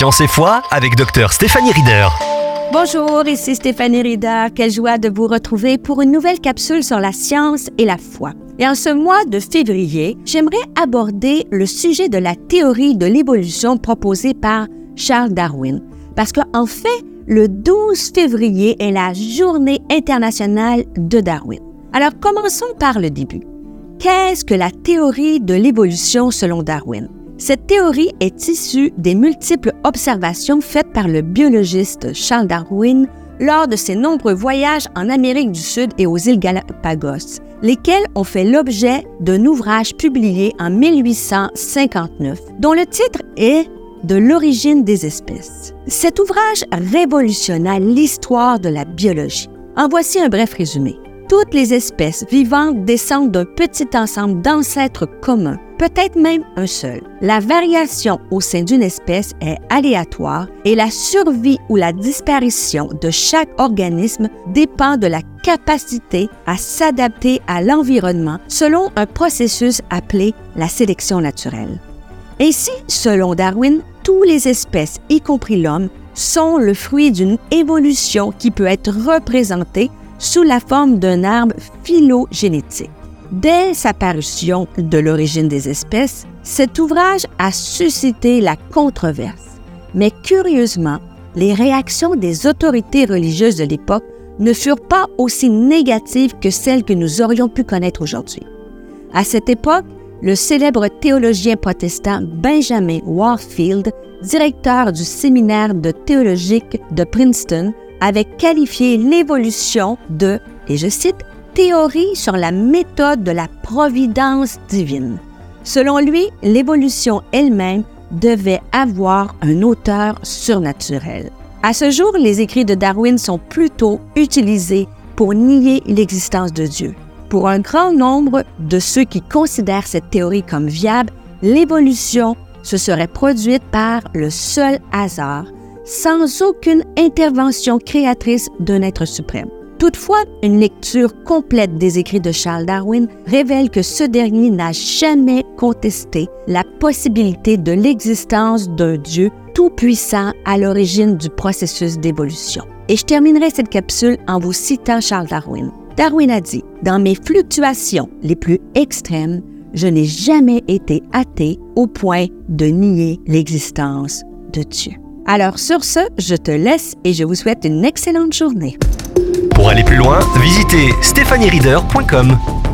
Science et foi avec Dr Stéphanie Rieder. Bonjour, ici Stéphanie Rieder. Quelle joie de vous retrouver pour une nouvelle capsule sur la science et la foi. Et en ce mois de février, j'aimerais aborder le sujet de la théorie de l'évolution proposée par Charles Darwin. Parce qu'en fait, le 12 février est la journée internationale de Darwin. Alors commençons par le début. Qu'est-ce que la théorie de l'évolution selon Darwin? Cette théorie est issue des multiples observations faites par le biologiste Charles Darwin lors de ses nombreux voyages en Amérique du Sud et aux îles Galapagos, lesquels ont fait l'objet d'un ouvrage publié en 1859, dont le titre est De l'origine des espèces. Cet ouvrage révolutionna l'histoire de la biologie. En voici un bref résumé. Toutes les espèces vivantes descendent d'un petit ensemble d'ancêtres communs peut-être même un seul. La variation au sein d'une espèce est aléatoire et la survie ou la disparition de chaque organisme dépend de la capacité à s'adapter à l'environnement selon un processus appelé la sélection naturelle. Ainsi, selon Darwin, toutes les espèces, y compris l'homme, sont le fruit d'une évolution qui peut être représentée sous la forme d'un arbre phylogénétique. Dès sa parution de l'origine des espèces, cet ouvrage a suscité la controverse. Mais curieusement, les réactions des autorités religieuses de l'époque ne furent pas aussi négatives que celles que nous aurions pu connaître aujourd'hui. À cette époque, le célèbre théologien protestant Benjamin Warfield, directeur du séminaire de théologique de Princeton, avait qualifié l'évolution de, et je cite, théorie sur la méthode de la providence divine. Selon lui, l'évolution elle-même devait avoir un auteur surnaturel. À ce jour, les écrits de Darwin sont plutôt utilisés pour nier l'existence de Dieu. Pour un grand nombre de ceux qui considèrent cette théorie comme viable, l'évolution se serait produite par le seul hasard, sans aucune intervention créatrice d'un être suprême. Toutefois, une lecture complète des écrits de Charles Darwin révèle que ce dernier n'a jamais contesté la possibilité de l'existence d'un Dieu tout-puissant à l'origine du processus d'évolution. Et je terminerai cette capsule en vous citant Charles Darwin. Darwin a dit, Dans mes fluctuations les plus extrêmes, je n'ai jamais été athée au point de nier l'existence de Dieu. Alors sur ce, je te laisse et je vous souhaite une excellente journée. Pour aller plus loin, visitez stéphaniereader.com.